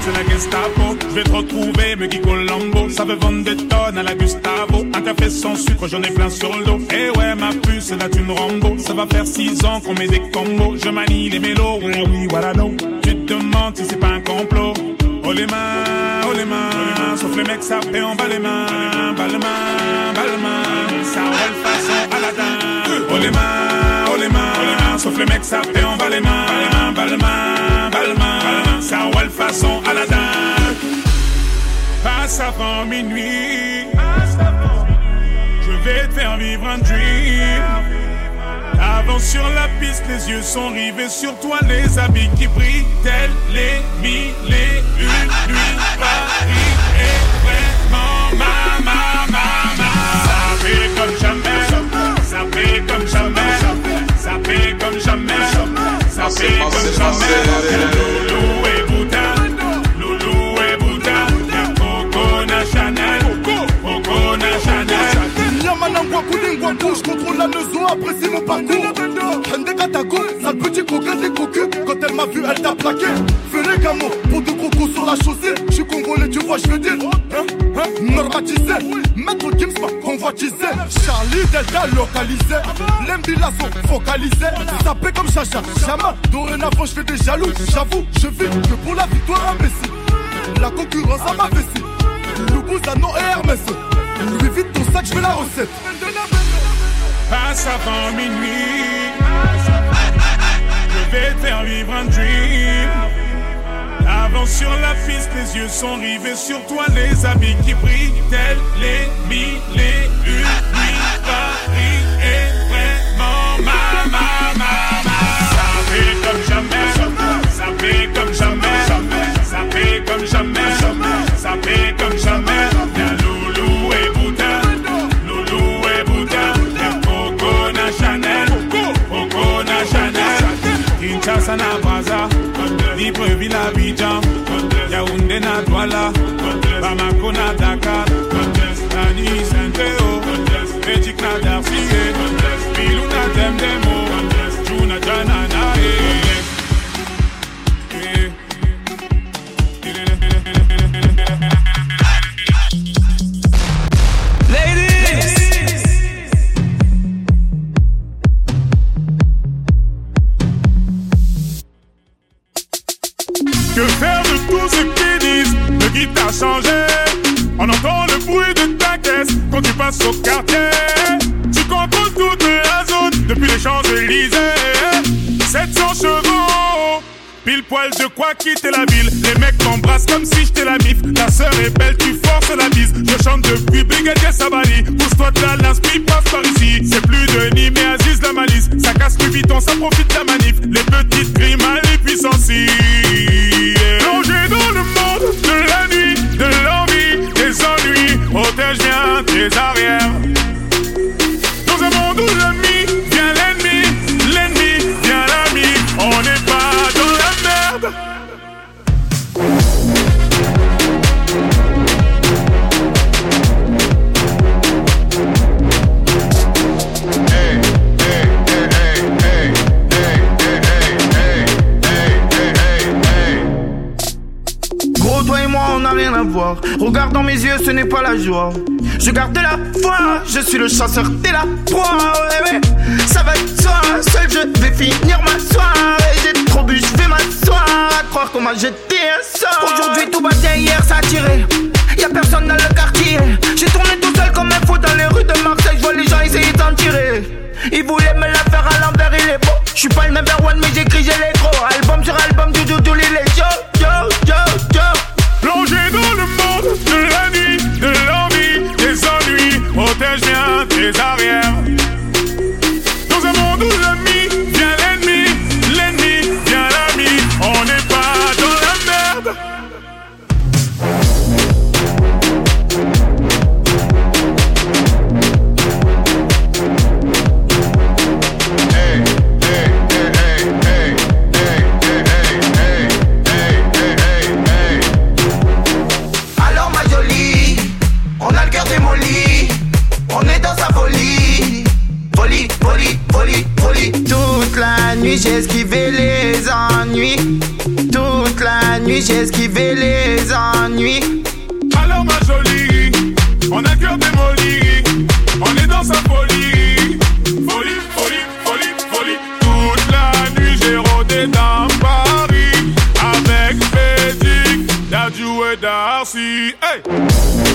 c'est la Gestapo. Je vais te retrouver, me Guy Colombo. Ça veut vendre des tonnes à la Gustavo. Un café sans sucre, j'en ai plein sur le dos. Eh ouais, ma puce, là tu me Rambo. Ça va faire six ans qu'on met des combos. Je manie les mélos, oui, oui, voilà, non. Tu te demandes si c'est pas un complot. Oh les mains, oh les mains. Sauf les mecs, ça fait en bas les mains. Bas les mains, mains. Ça roule façon Aladdin. Oh les mains, oh les mains. Sauf les mecs, ça fait en bas les mains. Les mains. Ça roule façon Aladdin. Passe avant minuit. Je vais te faire vivre un dream. Avance sur la piste, les yeux sont rivés sur toi, les habits qui brillent, tels les mille et une. Paris est fait comme jamais. Loulou et Bouddha, Loulou et Bouddha, Coco Chanel, Coco Chanel. Yamanangwa Koulingwa Couche contrôle la apprécie mon parcours. Hende Katako, sale petit coquin des cocus. Quand elle m'a vu, elle t'a plaqué. Fais les gamos pour deux crocos sur la chaussée. Je suis congolais, tu vois, je veux dire. Hein, hein, normatisé, maître Gims Charlie Delta localisé. L'embila sont focalisés. Sapé comme Chacha, Chama. Dorénavant, je fais des jaloux. J'avoue, je vis que pour la victoire imbécile. La concurrence à ma vessie. Loubouza, non et Hermès. Lui vite ton sac, je fais la recette. passe avant minuit. Je vais faire vivre un dream. Avance sur la piste, les yeux sont rivés sur toi, les habits qui brillent, tels les mille et une Libreville Abidjan, Yaoundé na Douala, Bamako na Dakar, Que faire de tout ce qu'ils disent Le guide t'a changé On entend le bruit de ta caisse Quand tu passes au quartier Tu contrôles toute la zone Depuis les Champs-Élysées. 700 chevaux Pile poil de quoi quitter la ville. Les mecs t'embrassent comme si j'étais la mif. Ta sœur est belle, tu forces la bise. Je chante depuis Brigadier Sabali. Pousse-toi de la l'inspi, passe par ici. C'est plus de Nîmes et Aziz la malice. Ça casse plus vite, on ça profite la manif. Les petites crimes les puissances Regarde dans mes yeux, ce n'est pas la joie. Je garde la foi, je suis le chasseur, t'es la proie. Ouais, ouais. Ça va être toi, seul je vais finir ma soirée. J'ai trop bu, je vais m'asseoir. À croire qu'on m'a jeté un sort. Aujourd'hui, tout bien, hier ça. Y'a personne dans le quartier. J'ai tourné tout seul comme un fou dans les rues de Marseille. Je vois les gens essayer d'en tirer. Ils voulaient me la faire à l'envers, il est beau. Je suis pas le number one, mais j'écris, j'ai les gros. Album sur album, du doudou, il est yo, bien, tu savais. see. Hey.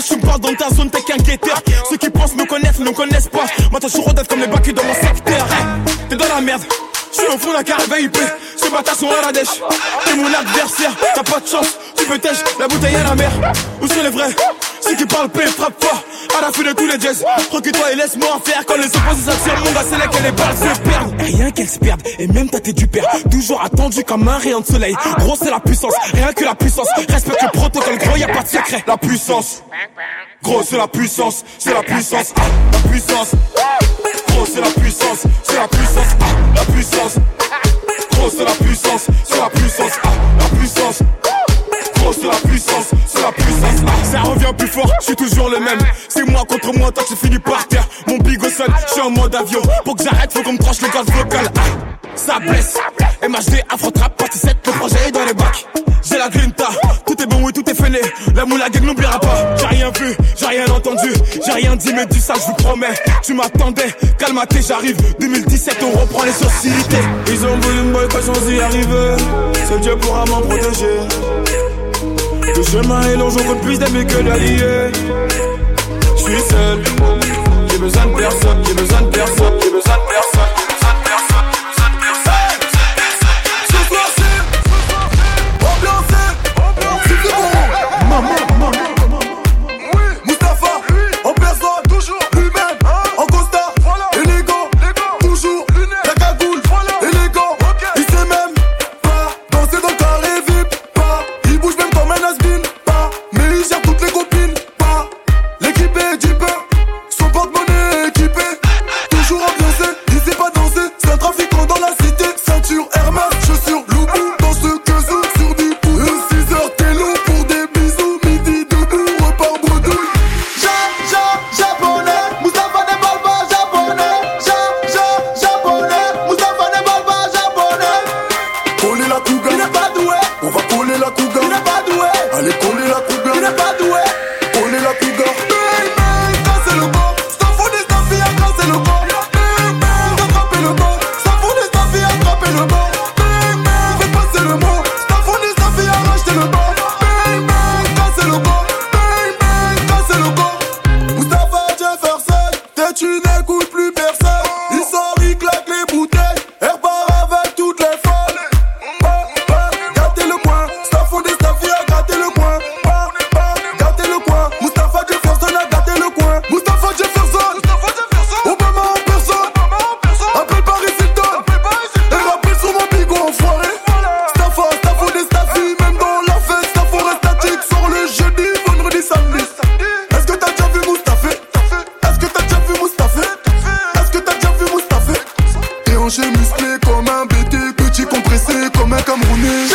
je suis pas dans ta zone, t'es qu'un guetteur. Ceux qui pensent me connaître ne connaissent pas. Moi, t'as toujours comme les bacs dans mon secteur. Hey, t'es dans la merde. Je suis au fond d'un carré VIP, ce bâtard sont à la dèche T'es mon adversaire, t'as pas de chance, tu peux tèche, la bouteille à la mer Où sont les vrais? Ceux qui parlent paix frappe fort et Darcy. Hey! comme un rayon de soleil. Gros, c'est la puissance, rien que la puissance. Respecte le protocole, gros, y a pas de secret. La puissance, gros, c'est la puissance, c'est la puissance, la puissance. Gros, c'est la puissance, c'est la puissance, la puissance. Gros, c'est la puissance, c'est la la puissance. Je suis toujours le même. C'est moi contre moi, toi tu finis par terre. Mon big au sol, je suis en mode avion. Pour que j'arrête, faut qu'on me tranche le gaz vocal. Ça blesse. MHD, Afro Trap, partie 7, le projet est dans les bacs. J'ai la grinta, tout est bon, oui, tout est fêlé. La moula gang n'oubliera pas. J'ai rien vu, j'ai rien entendu, j'ai rien dit, mais dis ça, je vous promets. Tu m'attendais, calmaté, j'arrive. 2017, on reprend les sociétés. Ils ont voulu me boycotter sans y arriver. Seul Dieu pourra m'en protéger. Le chemin est long, j'en plus d'amis que d'alliés. Je suis seul, j'ai besoin de personne, j'ai besoin de personne, comme un BT, petit compressé comme un Camerounais.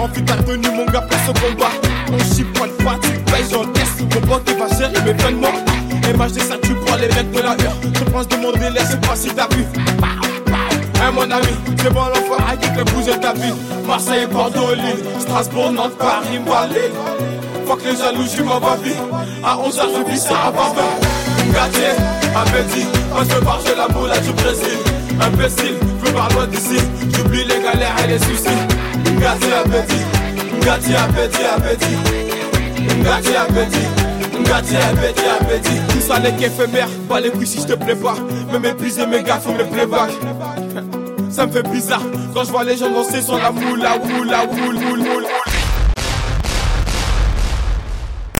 Envie tenue, mon gars, pour ce combat. On chipote pas, tu payes, j'encaisse. Mon pote, il va gérer mes peines mortes. MHD, ça tu prends les mecs de la heure. Je pense de mon délai, c'est pas si t'as vu. Hein, mon ami, c'est bon l'enfoiré qui fait bouger ta vie. Marseille, Bordeaux, Lille, Strasbourg, Nantes, Paris, Malais. Fuck les jaloux, je m'en va vie. À 11h, je vis ça à Bamba. Gâtier, appétit, quand je marche la moula du Brésil. Imbécile, je pas loin d'ici. J'oublie les galères et les soucis. Gâtier, appétit, gâtier, appétit, appétit. Gâtier, appétit. Gâtier, appétit, appétit. Tout ça n'est qu'éphémère, pas les couilles si je te plais pas. Me mépriser mes gars, faut me playback. Ça me fait bizarre quand je vois les gens danser sur la moula, moula, moule, moule, moule.